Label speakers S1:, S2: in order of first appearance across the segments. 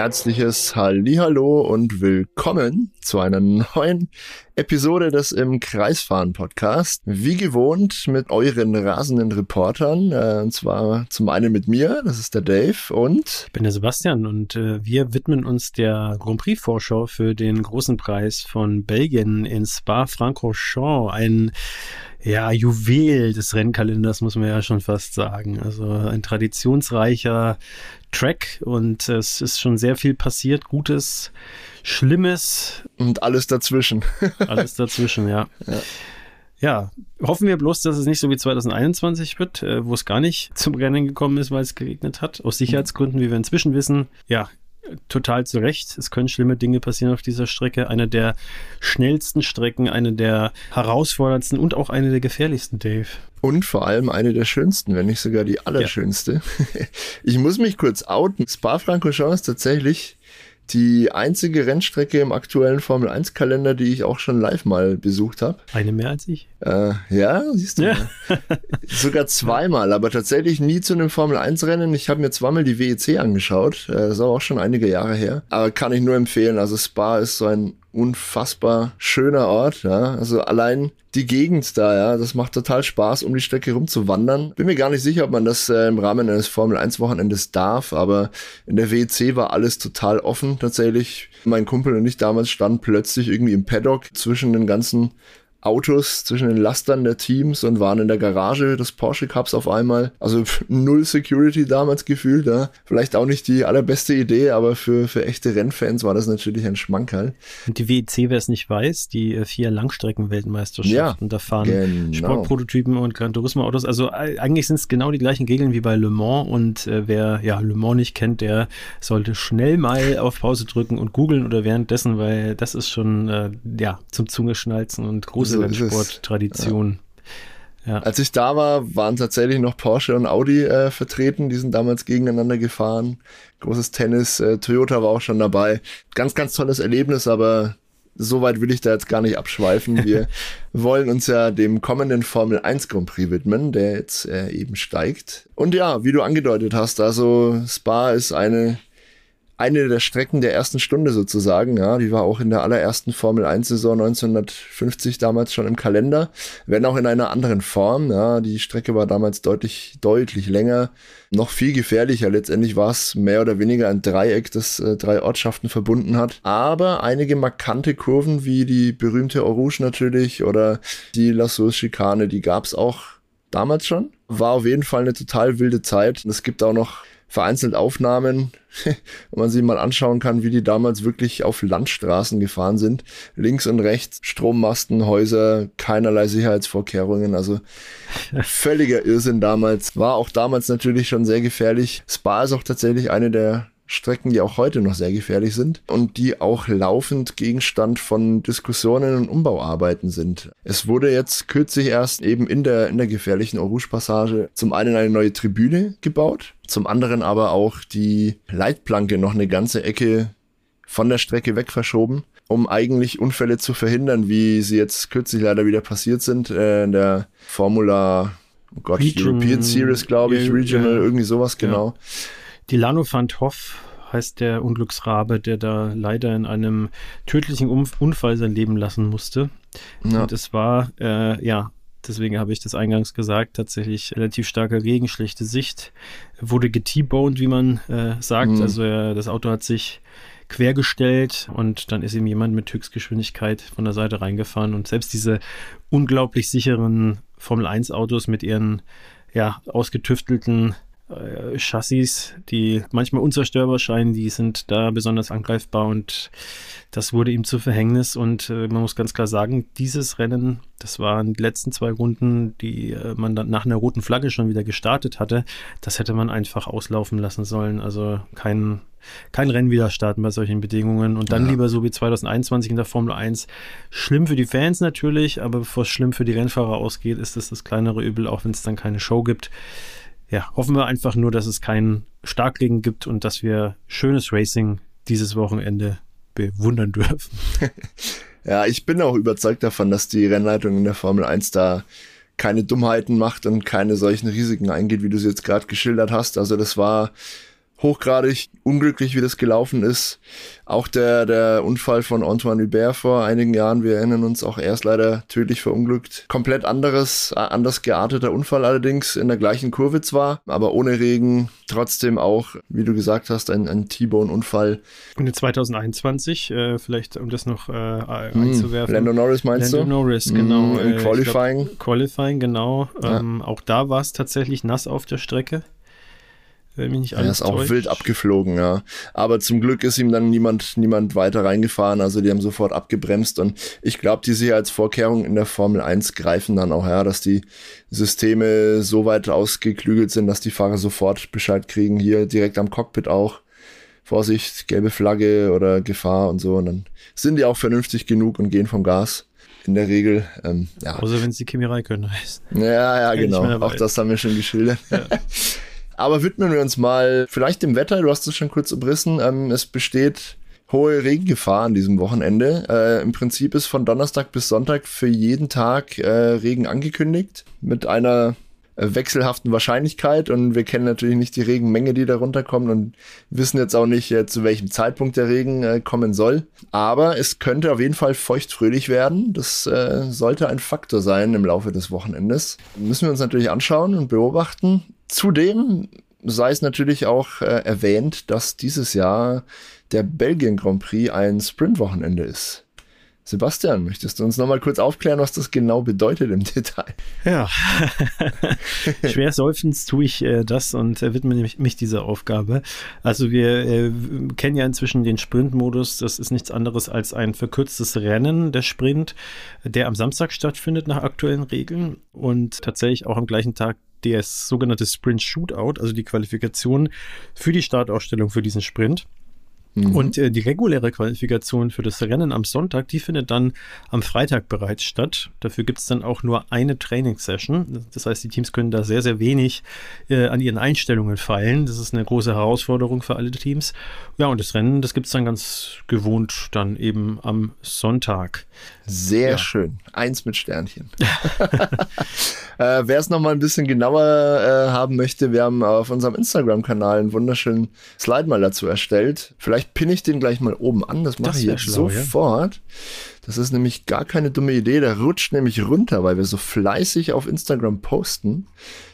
S1: herzliches Hallihallo und willkommen zu einer neuen Episode des im Kreisfahren Podcast. Wie gewohnt mit euren rasenden Reportern, äh, und zwar zum einen mit mir, das ist der Dave und
S2: ich bin der Sebastian und äh, wir widmen uns der Grand Prix Vorschau für den großen Preis von Belgien in Spa-Francorchamps, ein ja, Juwel des Rennkalenders, muss man ja schon fast sagen. Also ein traditionsreicher Track und es ist schon sehr viel passiert, Gutes, Schlimmes.
S1: Und alles dazwischen.
S2: alles dazwischen, ja. ja. Ja, hoffen wir bloß, dass es nicht so wie 2021 wird, äh, wo es gar nicht zum Rennen gekommen ist, weil es geregnet hat. Aus Sicherheitsgründen, wie wir inzwischen wissen. Ja, total zu Recht. Es können schlimme Dinge passieren auf dieser Strecke. Eine der schnellsten Strecken, eine der herausforderndsten und auch eine der gefährlichsten, Dave.
S1: Und vor allem eine der schönsten, wenn nicht sogar die allerschönste. Ja. Ich muss mich kurz outen. Spa-Francorchamps ist tatsächlich die einzige Rennstrecke im aktuellen Formel 1 Kalender, die ich auch schon live mal besucht habe.
S2: Eine mehr als ich?
S1: Äh, ja, siehst du. Ja. Sogar zweimal, aber tatsächlich nie zu einem Formel 1 Rennen. Ich habe mir zweimal die WEC angeschaut. Äh, das ist auch schon einige Jahre her. Aber kann ich nur empfehlen. Also Spa ist so ein unfassbar schöner Ort, ja. Also allein die Gegend da, ja, das macht total Spaß, um die Strecke rumzuwandern. Bin mir gar nicht sicher, ob man das äh, im Rahmen eines Formel 1 Wochenendes darf, aber in der WEC war alles total offen tatsächlich. Mein Kumpel und ich damals standen plötzlich irgendwie im Paddock zwischen den ganzen Autos zwischen den Lastern der Teams und waren in der Garage des Porsche Cups auf einmal. Also null Security damals gefühlt, ja. Vielleicht auch nicht die allerbeste Idee, aber für, für echte Rennfans war das natürlich ein Schmankerl.
S2: Und die WEC, wer es nicht weiß, die äh, vier Langstrecken-Weltmeisterschaften, ja, da fahren genau. Sportprototypen und Gran Turismo Autos. Also eigentlich sind es genau die gleichen Regeln wie bei Le Mans und äh, wer ja Le Mans nicht kennt, der sollte schnell mal auf Pause drücken und googeln oder währenddessen, weil das ist schon äh, ja zum Zungeschnalzen und groß große so Rennsporttradition.
S1: Ja. Als ich da war, waren tatsächlich noch Porsche und Audi äh, vertreten. Die sind damals gegeneinander gefahren. Großes Tennis. Äh, Toyota war auch schon dabei. Ganz, ganz tolles Erlebnis, aber so weit will ich da jetzt gar nicht abschweifen. Wir wollen uns ja dem kommenden Formel 1 Grand Prix widmen, der jetzt äh, eben steigt. Und ja, wie du angedeutet hast, also Spa ist eine eine der Strecken der ersten Stunde sozusagen. Ja, die war auch in der allerersten Formel 1 Saison 1950 damals schon im Kalender, wenn auch in einer anderen Form. Ja, die Strecke war damals deutlich, deutlich länger, noch viel gefährlicher. Letztendlich war es mehr oder weniger ein Dreieck, das äh, drei Ortschaften verbunden hat. Aber einige markante Kurven, wie die berühmte Orouge natürlich oder die La Schikane, die gab es auch damals schon. War auf jeden Fall eine total wilde Zeit. Es gibt auch noch vereinzelt Aufnahmen, wo man sich mal anschauen kann, wie die damals wirklich auf Landstraßen gefahren sind. Links und rechts Strommasten, Häuser, keinerlei Sicherheitsvorkehrungen. Also völliger Irrsinn damals. War auch damals natürlich schon sehr gefährlich. Spa ist auch tatsächlich eine der Strecken, die auch heute noch sehr gefährlich sind und die auch laufend Gegenstand von Diskussionen und Umbauarbeiten sind. Es wurde jetzt kürzlich erst eben in der, in der gefährlichen Orouge-Passage zum einen eine neue Tribüne gebaut, zum anderen aber auch die Leitplanke noch eine ganze Ecke von der Strecke weg verschoben, um eigentlich Unfälle zu verhindern, wie sie jetzt kürzlich leider wieder passiert sind äh, in der Formula oh Gott, Region, European Series, glaube ich, Regional, ja. irgendwie sowas, genau. Ja.
S2: Die Lano van Hoff heißt der Unglücksrabe, der da leider in einem tödlichen Unfall sein Leben lassen musste. Ja. Und es war, äh, ja, deswegen habe ich das eingangs gesagt, tatsächlich relativ starker Regen, schlechte Sicht. Wurde geteaboned, wie man äh, sagt. Mhm. Also äh, das Auto hat sich quergestellt und dann ist ihm jemand mit Höchstgeschwindigkeit von der Seite reingefahren und selbst diese unglaublich sicheren Formel 1 Autos mit ihren ja ausgetüftelten äh, Chassis, die manchmal unzerstörbar scheinen, die sind da besonders angreifbar und das wurde ihm zu Verhängnis. Und äh, man muss ganz klar sagen, dieses Rennen, das waren die letzten zwei Runden, die äh, man dann nach einer roten Flagge schon wieder gestartet hatte, das hätte man einfach auslaufen lassen sollen, also kein kein Rennen wieder starten bei solchen Bedingungen. Und dann ja. lieber so wie 2021 in der Formel 1. Schlimm für die Fans natürlich, aber bevor es schlimm für die Rennfahrer ausgeht, ist es das kleinere Übel, auch wenn es dann keine Show gibt ja, hoffen wir einfach nur, dass es keinen Starkregen gibt und dass wir schönes Racing dieses Wochenende bewundern dürfen.
S1: ja, ich bin auch überzeugt davon, dass die Rennleitung in der Formel 1 da keine Dummheiten macht und keine solchen Risiken eingeht, wie du sie jetzt gerade geschildert hast. Also das war hochgradig unglücklich, wie das gelaufen ist. Auch der, der Unfall von Antoine Hubert vor einigen Jahren, wir erinnern uns, auch erst leider tödlich verunglückt. Komplett anderes, äh, anders gearteter Unfall allerdings in der gleichen Kurve zwar, aber ohne Regen, trotzdem auch, wie du gesagt hast, ein, ein T-Bone-Unfall.
S2: Und in 2021, äh, vielleicht um das noch äh, hm, einzuwerfen.
S1: Lando Norris meinst
S2: Lando
S1: du?
S2: Norris, genau.
S1: Hm, Im
S2: äh,
S1: Qualifying.
S2: Glaub, Qualifying, genau. Ja. Ähm, auch da war es tatsächlich nass auf der Strecke wenn mich nicht alles
S1: Er ist auch
S2: täuscht.
S1: wild abgeflogen, ja. Aber zum Glück ist ihm dann niemand, niemand weiter reingefahren. Also die haben sofort abgebremst und ich glaube, die Sicherheitsvorkehrungen in der Formel 1 greifen dann auch, ja, dass die Systeme so weit ausgeklügelt sind, dass die Fahrer sofort Bescheid kriegen. Hier direkt am Cockpit auch. Vorsicht, gelbe Flagge oder Gefahr und so. Und dann sind die auch vernünftig genug und gehen vom Gas in der Regel. Ähm, ja.
S2: Außer wenn sie Kimi Räikkönen heißt.
S1: Ja, ja, genau. Auch das haben wir schon geschildert. Ja. Aber widmen wir uns mal vielleicht dem Wetter. Du hast es schon kurz umrissen. Ähm, es besteht hohe Regengefahr an diesem Wochenende. Äh, Im Prinzip ist von Donnerstag bis Sonntag für jeden Tag äh, Regen angekündigt mit einer wechselhaften Wahrscheinlichkeit und wir kennen natürlich nicht die Regenmenge, die da runterkommt und wissen jetzt auch nicht, äh, zu welchem Zeitpunkt der Regen äh, kommen soll. Aber es könnte auf jeden Fall feuchtfröhlich werden. Das äh, sollte ein Faktor sein im Laufe des Wochenendes. Müssen wir uns natürlich anschauen und beobachten. Zudem sei es natürlich auch äh, erwähnt, dass dieses Jahr der Belgien Grand Prix ein Sprintwochenende ist. Sebastian, möchtest du uns nochmal kurz aufklären, was das genau bedeutet im Detail?
S2: Ja, schwer seufzend tue ich äh, das und äh, widme mich, mich dieser Aufgabe. Also wir äh, kennen ja inzwischen den Sprintmodus. Das ist nichts anderes als ein verkürztes Rennen, der Sprint, der am Samstag stattfindet nach aktuellen Regeln und tatsächlich auch am gleichen Tag das sogenannte Sprint Shootout, also die Qualifikation für die Startausstellung für diesen Sprint. Mhm. Und äh, die reguläre Qualifikation für das Rennen am Sonntag, die findet dann am Freitag bereits statt. Dafür gibt es dann auch nur eine Trainingssession. Das heißt, die Teams können da sehr, sehr wenig äh, an ihren Einstellungen feilen. Das ist eine große Herausforderung für alle Teams. Ja, und das Rennen, das gibt es dann ganz gewohnt dann eben am Sonntag.
S1: Sehr ja. schön. Eins mit Sternchen. äh, Wer es nochmal ein bisschen genauer äh, haben möchte, wir haben auf unserem Instagram-Kanal einen wunderschönen Slide mal dazu erstellt. Vielleicht pinne ich den gleich mal oben an. Das mache ich jetzt schlau, sofort. Ja? Das ist nämlich gar keine dumme Idee. Der rutscht nämlich runter, weil wir so fleißig auf Instagram posten.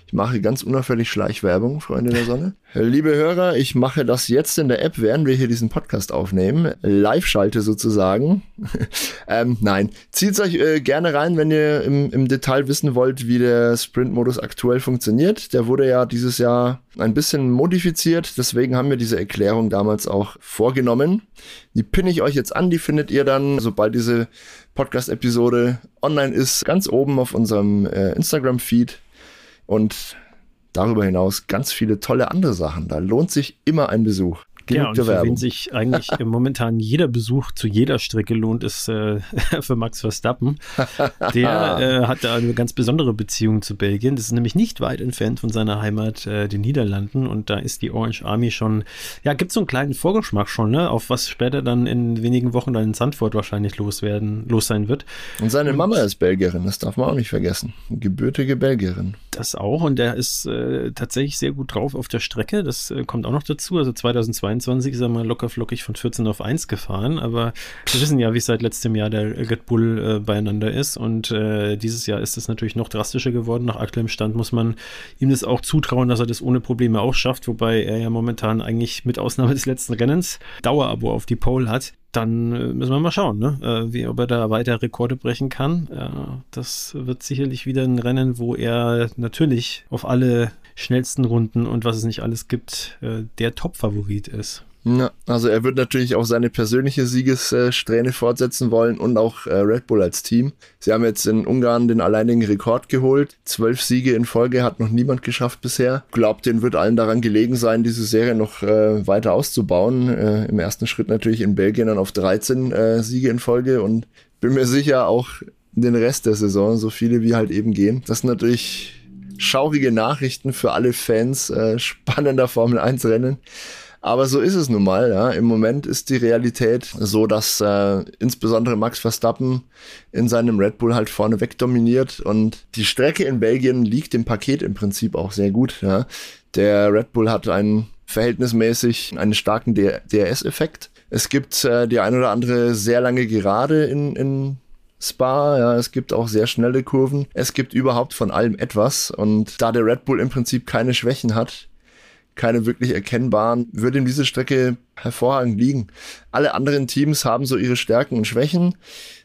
S1: Ich mache ganz unauffällig Schleichwerbung, Freunde der Sonne. Liebe Hörer, ich mache das jetzt in der App, während wir hier diesen Podcast aufnehmen. Live-Schalte sozusagen. ähm, nein, zieht euch äh, gerne rein, wenn ihr im, im Detail wissen wollt, wie der Sprint-Modus aktuell funktioniert. Der wurde ja dieses Jahr ein bisschen modifiziert, deswegen haben wir diese Erklärung damals auch vorgenommen. Die pinne ich euch jetzt an, die findet ihr dann, sobald diese Podcast-Episode online ist, ganz oben auf unserem äh, Instagram-Feed und darüber hinaus ganz viele tolle andere Sachen. Da lohnt sich immer ein Besuch.
S2: Genug ja, und für wen sich eigentlich momentan jeder Besuch zu jeder Strecke lohnt, ist äh, für Max Verstappen. Der äh, hat da eine ganz besondere Beziehung zu Belgien. Das ist nämlich nicht weit entfernt von seiner Heimat, äh, den Niederlanden. Und da ist die Orange Army schon, ja, gibt so einen kleinen Vorgeschmack schon, ne, auf was später dann in wenigen Wochen dann in Sandford wahrscheinlich loswerden, los sein wird.
S1: Und seine und, Mama ist Belgierin, das darf man auch nicht vergessen. Gebürtige Belgierin.
S2: Das auch. Und der ist äh, tatsächlich sehr gut drauf auf der Strecke. Das äh, kommt auch noch dazu. Also 2022 22 ist er mal locker flockig von 14 auf 1 gefahren, aber wir wissen ja, wie seit letztem Jahr der Red Bull äh, beieinander ist und äh, dieses Jahr ist es natürlich noch drastischer geworden. Nach aktuellem Stand muss man ihm das auch zutrauen, dass er das ohne Probleme auch schafft, wobei er ja momentan eigentlich mit Ausnahme des letzten Rennens Dauerabo auf die Pole hat dann äh, müssen wir mal schauen, ne? Äh, wie, ob er da weiter Rekorde brechen kann. Ja, das wird sicherlich wieder ein Rennen, wo er natürlich auf alle schnellsten Runden und was es nicht alles gibt, äh, der Top-Favorit ist.
S1: Ja, also er wird natürlich auch seine persönliche Siegessträhne fortsetzen wollen und auch äh, Red Bull als Team. Sie haben jetzt in Ungarn den alleinigen Rekord geholt. Zwölf Siege in Folge hat noch niemand geschafft bisher. Glaubt, denen wird allen daran gelegen sein, diese Serie noch äh, weiter auszubauen. Äh, Im ersten Schritt natürlich in Belgien dann auf 13 äh, Siege in Folge und bin mir sicher auch den Rest der Saison, so viele wie halt eben gehen. Das sind natürlich schaurige Nachrichten für alle Fans äh, spannender Formel 1 Rennen. Aber so ist es nun mal. Ja. Im Moment ist die Realität so, dass äh, insbesondere Max Verstappen in seinem Red Bull halt vorne weg dominiert und die Strecke in Belgien liegt im Paket im Prinzip auch sehr gut. Ja. Der Red Bull hat ein verhältnismäßig einen starken DRS-Effekt. Es gibt äh, die ein oder andere sehr lange Gerade in, in Spa, ja, es gibt auch sehr schnelle Kurven. Es gibt überhaupt von allem etwas. Und da der Red Bull im Prinzip keine Schwächen hat, keine wirklich erkennbaren, würde ihm diese Strecke hervorragend liegen. Alle anderen Teams haben so ihre Stärken und Schwächen,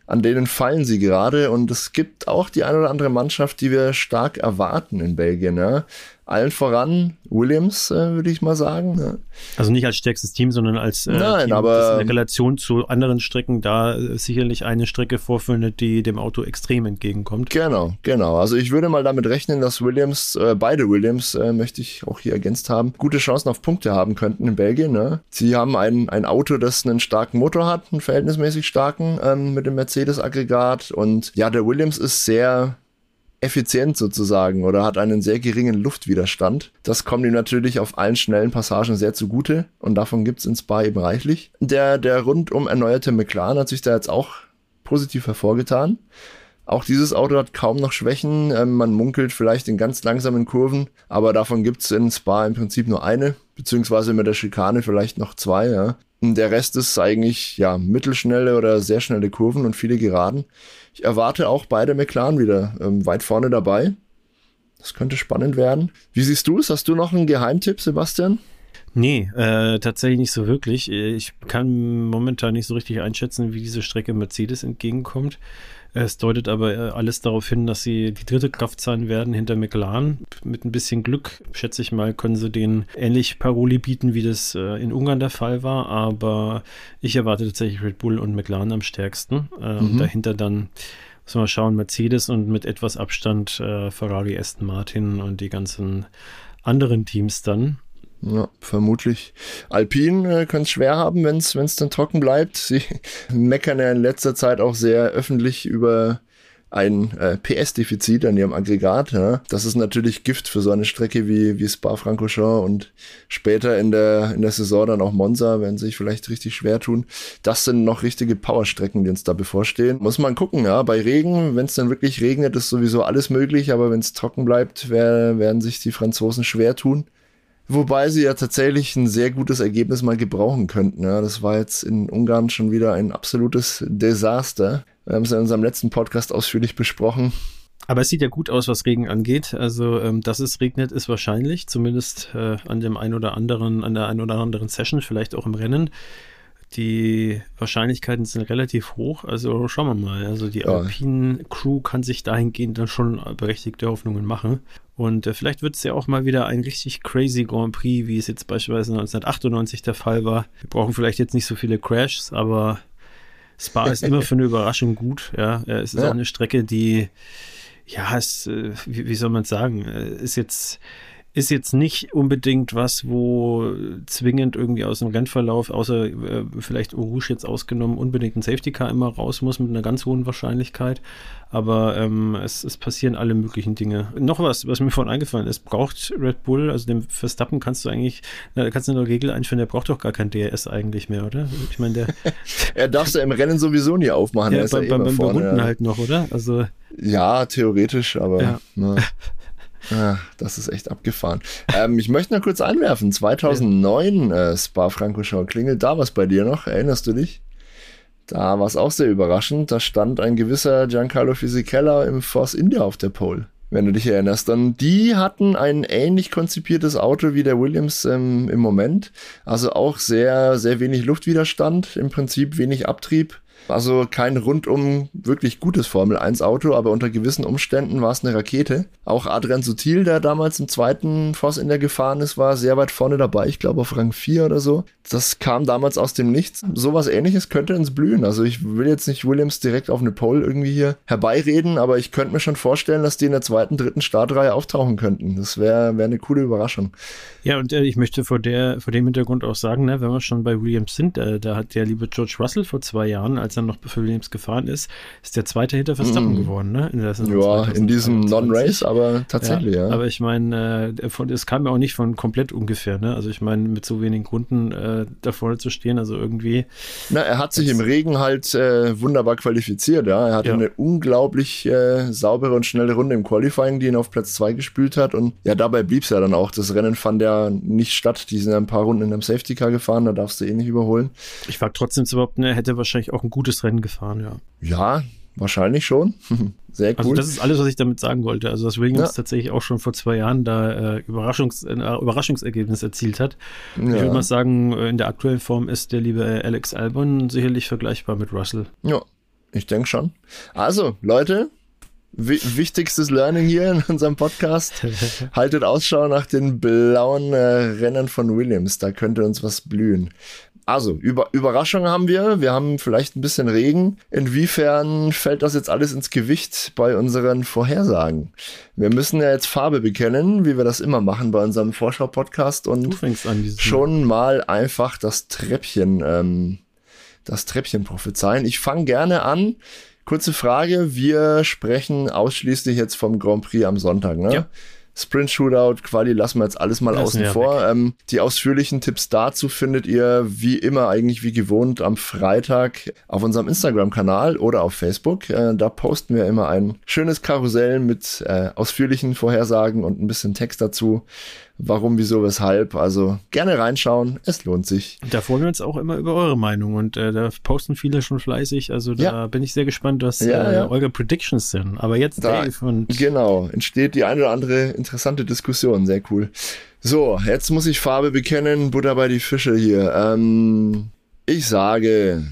S1: an denen fallen sie gerade. Und es gibt auch die eine oder andere Mannschaft, die wir stark erwarten in Belgien. Ja allen voran Williams, äh, würde ich mal sagen. Ja.
S2: Also nicht als stärkstes Team, sondern als
S1: äh, Nein, Team, aber,
S2: in Relation zu anderen Strecken da äh, sicherlich eine Strecke vorfindet, die dem Auto extrem entgegenkommt.
S1: Genau, genau. Also ich würde mal damit rechnen, dass Williams, äh, beide Williams, äh, möchte ich auch hier ergänzt haben, gute Chancen auf Punkte haben könnten in Belgien. Ne? Sie haben ein, ein Auto, das einen starken Motor hat, einen verhältnismäßig starken ähm, mit dem Mercedes-Aggregat. Und ja, der Williams ist sehr effizient sozusagen oder hat einen sehr geringen Luftwiderstand. Das kommt ihm natürlich auf allen schnellen Passagen sehr zugute und davon gibt's in Spa eben reichlich. Der, der rundum erneuerte McLaren hat sich da jetzt auch positiv hervorgetan. Auch dieses Auto hat kaum noch Schwächen. Ähm, man munkelt vielleicht in ganz langsamen Kurven, aber davon gibt's in Spa im Prinzip nur eine, beziehungsweise mit der Schikane vielleicht noch zwei. Ja. Der Rest ist eigentlich ja mittelschnelle oder sehr schnelle Kurven und viele Geraden. Ich erwarte auch beide McLaren wieder ähm, weit vorne dabei. Das könnte spannend werden. Wie siehst du es? Hast du noch einen Geheimtipp, Sebastian?
S2: Nee, äh, tatsächlich nicht so wirklich. Ich kann momentan nicht so richtig einschätzen, wie diese Strecke Mercedes entgegenkommt. Es deutet aber äh, alles darauf hin, dass sie die dritte Kraft sein werden hinter McLaren. Mit ein bisschen Glück, schätze ich mal, können sie den ähnlich Paroli bieten, wie das äh, in Ungarn der Fall war. Aber ich erwarte tatsächlich Red Bull und McLaren am stärksten. Ähm, mhm. Dahinter dann müssen wir mal schauen, Mercedes und mit etwas Abstand äh, Ferrari, Aston Martin und die ganzen anderen Teams dann.
S1: Ja, vermutlich. Alpine äh, könnte es schwer haben, wenn es dann trocken bleibt. Sie meckern ja in letzter Zeit auch sehr öffentlich über ein äh, PS-Defizit an ihrem Aggregat. Ja. Das ist natürlich Gift für so eine Strecke wie, wie Spa-Francorchamps und später in der, in der Saison dann auch Monza werden sich vielleicht richtig schwer tun. Das sind noch richtige Powerstrecken, die uns da bevorstehen. Muss man gucken, ja. Bei Regen, wenn es dann wirklich regnet, ist sowieso alles möglich, aber wenn es trocken bleibt, wär, werden sich die Franzosen schwer tun. Wobei sie ja tatsächlich ein sehr gutes Ergebnis mal gebrauchen könnten. Ja, das war jetzt in Ungarn schon wieder ein absolutes Desaster. Wir haben es in unserem letzten Podcast ausführlich besprochen.
S2: Aber es sieht ja gut aus, was Regen angeht. Also, ähm, dass es regnet, ist wahrscheinlich, zumindest äh, an dem ein oder anderen, an der ein oder anderen Session, vielleicht auch im Rennen. Die Wahrscheinlichkeiten sind relativ hoch. Also schauen wir mal. Also die ja. Alpine Crew kann sich dahingehend dann schon berechtigte Hoffnungen machen. Und äh, vielleicht wird es ja auch mal wieder ein richtig crazy Grand Prix, wie es jetzt beispielsweise 1998 der Fall war. Wir brauchen vielleicht jetzt nicht so viele Crashs, aber Spa ist immer für eine Überraschung gut. Ja, es ist ja. auch eine Strecke, die, ja, es, äh, wie, wie soll man sagen, äh, ist jetzt ist jetzt nicht unbedingt was, wo zwingend irgendwie aus dem Rennverlauf, außer äh, vielleicht Rouge jetzt ausgenommen, unbedingt ein Safety Car immer raus muss mit einer ganz hohen Wahrscheinlichkeit. Aber ähm, es, es passieren alle möglichen Dinge. Noch was, was mir vorhin eingefallen ist, braucht Red Bull, also dem Verstappen kannst du eigentlich, na, kannst du eine Regel einführen, der braucht doch gar kein DRS eigentlich mehr, oder? Ich meine, der.
S1: er darf ja im Rennen sowieso nie aufmachen.
S2: Ja, bei, ja beim Berühmten ja. halt noch, oder? Also.
S1: Ja, theoretisch, aber. Ja. Das ist echt abgefahren. Ähm, ich möchte noch kurz einwerfen. 2009 äh, Spa-Francorchamps. Klingelt da was bei dir noch? Erinnerst du dich? Da war es auch sehr überraschend. Da stand ein gewisser Giancarlo Fisichella im Force India auf der Pole. Wenn du dich erinnerst, dann die hatten ein ähnlich konzipiertes Auto wie der Williams ähm, im Moment. Also auch sehr, sehr wenig Luftwiderstand, im Prinzip wenig Abtrieb. Also kein rundum wirklich gutes Formel 1 Auto, aber unter gewissen Umständen war es eine Rakete. Auch Adrian Sutil, der damals im zweiten Force in der gefahren ist, war sehr weit vorne dabei. Ich glaube auf Rang 4 oder so. Das kam damals aus dem Nichts. Sowas ähnliches könnte ins Blühen. Also ich will jetzt nicht Williams direkt auf eine Pole irgendwie hier herbeireden, aber ich könnte mir schon vorstellen, dass die in der zweiten, dritten Startreihe auftauchen könnten. Das wäre wär eine coole Überraschung.
S2: Ja, und äh, ich möchte vor, der, vor dem Hintergrund auch sagen, ne, wenn wir schon bei Williams sind, äh, da hat der liebe George Russell vor zwei Jahren als als er noch für Williams gefahren ist, ist der zweite hinter Verstappen mm. geworden, ne?
S1: In ja, in diesem Non-Race, aber tatsächlich, ja.
S2: ja. Aber ich meine, äh, es kam ja auch nicht von komplett ungefähr, ne? Also ich meine, mit so wenigen Runden äh, da vorne zu stehen, also irgendwie.
S1: Na, er hat sich im Regen halt äh, wunderbar qualifiziert, ja. Er hatte ja. eine unglaublich äh, saubere und schnelle Runde im Qualifying, die ihn auf Platz 2 gespült hat. Und ja, dabei blieb es ja dann auch. Das Rennen fand ja nicht statt. Die sind ja ein paar Runden in einem Safety Car gefahren, da darfst du eh nicht überholen.
S2: Ich frage trotzdem zu behaupten, er hätte wahrscheinlich auch ein gutes Rennen gefahren, ja.
S1: Ja, wahrscheinlich schon. Sehr also
S2: cool. Also das ist alles, was ich damit sagen wollte. Also dass Williams ja. tatsächlich auch schon vor zwei Jahren da äh, Überraschungs, äh, Überraschungsergebnis erzielt hat. Ja. Ich würde mal sagen, äh, in der aktuellen Form ist der liebe Alex Albon sicherlich vergleichbar mit Russell.
S1: Ja, ich denke schon. Also, Leute, wichtigstes Learning hier in unserem Podcast. Haltet Ausschau nach den blauen äh, Rennern von Williams. Da könnte uns was blühen. Also, Über Überraschung haben wir. Wir haben vielleicht ein bisschen Regen. Inwiefern fällt das jetzt alles ins Gewicht bei unseren Vorhersagen? Wir müssen ja jetzt Farbe bekennen, wie wir das immer machen bei unserem Vorschau-Podcast und schon mal einfach das Treppchen, ähm, das Treppchen prophezeien. Ich fange gerne an. Kurze Frage. Wir sprechen ausschließlich jetzt vom Grand Prix am Sonntag, ne? Ja. Sprint Shootout, Quali lassen wir jetzt alles mal außen vor. Ähm, die ausführlichen Tipps dazu findet ihr wie immer eigentlich wie gewohnt am Freitag auf unserem Instagram-Kanal oder auf Facebook. Äh, da posten wir immer ein schönes Karussell mit äh, ausführlichen Vorhersagen und ein bisschen Text dazu warum, wieso, weshalb. Also gerne reinschauen, es lohnt sich.
S2: Da freuen wir uns auch immer über eure Meinung und äh, da posten viele schon fleißig. Also da ja. bin ich sehr gespannt, was ja, äh, ja. eure Predictions sind. Aber jetzt
S1: da, Dave und genau entsteht die eine oder andere interessante Diskussion. Sehr cool. So, jetzt muss ich Farbe bekennen. Butter bei die Fische hier. Ähm, ich sage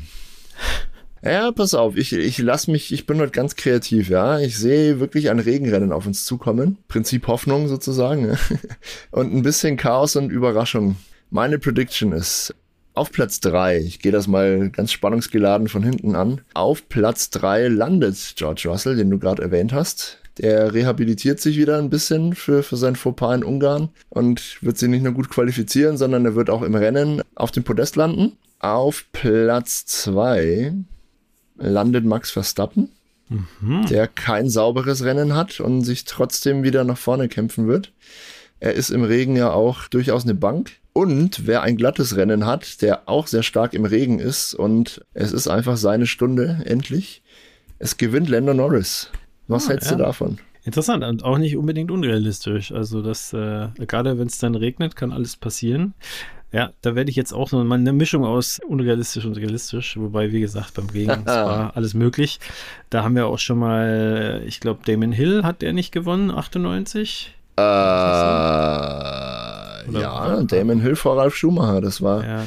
S1: ja, pass auf, ich, ich lass mich, ich bin heute ganz kreativ, ja. Ich sehe wirklich ein Regenrennen auf uns zukommen. Prinzip Hoffnung sozusagen. und ein bisschen Chaos und Überraschung. Meine Prediction ist auf Platz drei. ich gehe das mal ganz spannungsgeladen von hinten an. Auf Platz drei landet George Russell, den du gerade erwähnt hast. Der rehabilitiert sich wieder ein bisschen für, für sein Fauxpas in Ungarn und wird sich nicht nur gut qualifizieren, sondern er wird auch im Rennen auf dem Podest landen. Auf Platz zwei landet Max Verstappen, mhm. der kein sauberes Rennen hat und sich trotzdem wieder nach vorne kämpfen wird. Er ist im Regen ja auch durchaus eine Bank. Und wer ein glattes Rennen hat, der auch sehr stark im Regen ist und es ist einfach seine Stunde, endlich. Es gewinnt Lando Norris. Was ah, hältst ja. du davon?
S2: Interessant und auch nicht unbedingt unrealistisch. Also das, äh, gerade wenn es dann regnet, kann alles passieren. Ja, da werde ich jetzt auch so eine Mischung aus unrealistisch und realistisch, wobei, wie gesagt, beim Regen war alles möglich. Da haben wir auch schon mal, ich glaube, Damon Hill hat der nicht gewonnen, 98?
S1: Äh, ja, Damon Hill vor Ralf Schumacher, das war ja,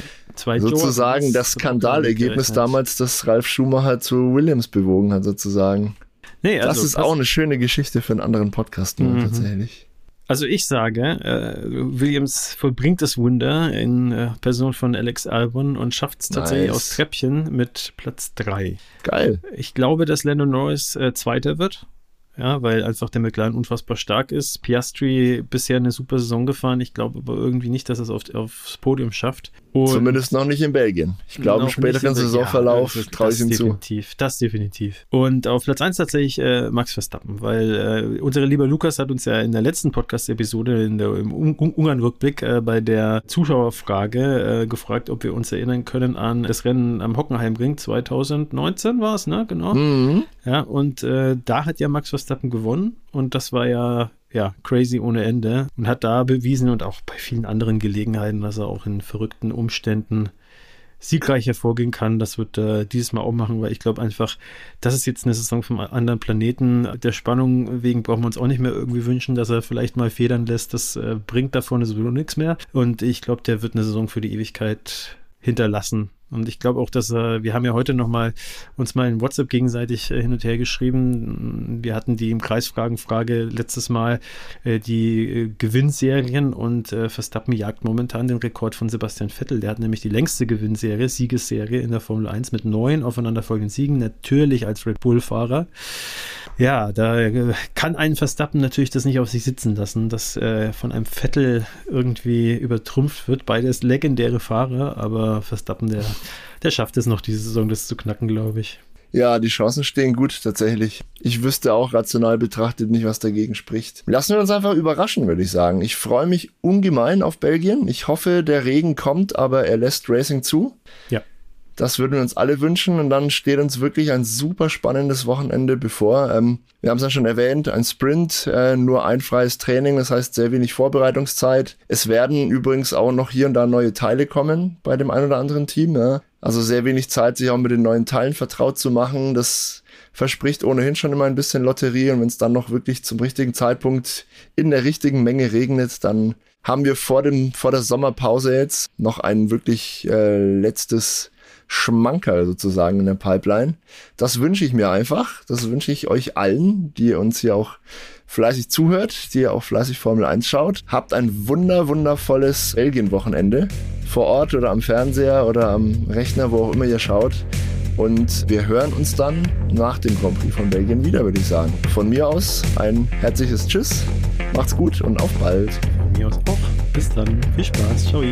S1: sozusagen das Skandalergebnis damals, das Ralf Schumacher zu Williams bewogen hat, sozusagen. Nee, also das ist auch eine schöne Geschichte für einen anderen Podcast, mhm. tatsächlich.
S2: Also ich sage, äh, Williams vollbringt das Wunder in äh, Person von Alex Albon und schafft es tatsächlich nice. aus Treppchen mit Platz 3.
S1: Geil.
S2: Ich glaube, dass Lando Norris äh, Zweiter wird ja, weil einfach der McLaren unfassbar stark ist. Piastri bisher eine super Saison gefahren. Ich glaube aber irgendwie nicht, dass er es auf, aufs Podium schafft.
S1: Und Zumindest noch nicht in Belgien. Ich glaube, im späteren Saisonverlauf ja, traue ich ihm
S2: definitiv,
S1: zu.
S2: Das definitiv. Und auf Platz 1 tatsächlich äh, Max Verstappen, weil äh, unser lieber Lukas hat uns ja in der letzten Podcast-Episode im Ungarn-Rückblick äh, bei der Zuschauerfrage äh, gefragt, ob wir uns erinnern können an das Rennen am Hockenheimring 2019 war es, ne? Genau. Mhm. Ja, und äh, da hat ja Max Verstappen gewonnen und das war ja ja, crazy ohne Ende und hat da bewiesen und auch bei vielen anderen Gelegenheiten, dass er auch in verrückten Umständen siegreich hervorgehen kann. Das wird äh, dieses Mal auch machen, weil ich glaube einfach, das ist jetzt eine Saison vom anderen Planeten. Der Spannung wegen brauchen wir uns auch nicht mehr irgendwie wünschen, dass er vielleicht mal federn lässt. Das äh, bringt da vorne sowieso nichts mehr. Und ich glaube, der wird eine Saison für die Ewigkeit hinterlassen. Und ich glaube auch, dass äh, wir haben ja heute noch mal uns mal in WhatsApp gegenseitig äh, hin und her geschrieben. Wir hatten die im Kreisfragenfrage letztes Mal äh, die äh, Gewinnserien und äh, Verstappen jagt momentan den Rekord von Sebastian Vettel. Der hat nämlich die längste Gewinnserie, Siegesserie in der Formel 1 mit neun aufeinanderfolgenden Siegen, natürlich als Red Bull-Fahrer. Ja, da äh, kann ein Verstappen natürlich das nicht auf sich sitzen lassen, dass äh, von einem Vettel irgendwie übertrumpft wird. Beides legendäre Fahrer, aber Verstappen, der, der schafft es noch diese Saison, das zu knacken, glaube ich.
S1: Ja, die Chancen stehen gut tatsächlich. Ich wüsste auch rational betrachtet nicht, was dagegen spricht. Lassen wir uns einfach überraschen, würde ich sagen. Ich freue mich ungemein auf Belgien. Ich hoffe, der Regen kommt, aber er lässt Racing zu.
S2: Ja.
S1: Das würden wir uns alle wünschen und dann steht uns wirklich ein super spannendes Wochenende bevor. Ähm, wir haben es ja schon erwähnt, ein Sprint, äh, nur ein freies Training, das heißt sehr wenig Vorbereitungszeit. Es werden übrigens auch noch hier und da neue Teile kommen bei dem ein oder anderen Team. Ja. Also sehr wenig Zeit, sich auch mit den neuen Teilen vertraut zu machen. Das verspricht ohnehin schon immer ein bisschen Lotterie und wenn es dann noch wirklich zum richtigen Zeitpunkt in der richtigen Menge regnet, dann haben wir vor dem vor der Sommerpause jetzt noch ein wirklich äh, letztes Schmankerl sozusagen in der Pipeline. Das wünsche ich mir einfach. Das wünsche ich euch allen, die uns hier auch fleißig zuhört, die ihr auch fleißig Formel 1 schaut. Habt ein wunder, wundervolles Belgien-Wochenende. Vor Ort oder am Fernseher oder am Rechner, wo auch immer ihr schaut. Und wir hören uns dann nach dem Grand Prix von Belgien wieder, würde ich sagen. Von mir aus ein herzliches Tschüss. Macht's gut und auf bald.
S2: Von mir aus auch. Bis dann. Viel Spaß. Ciao.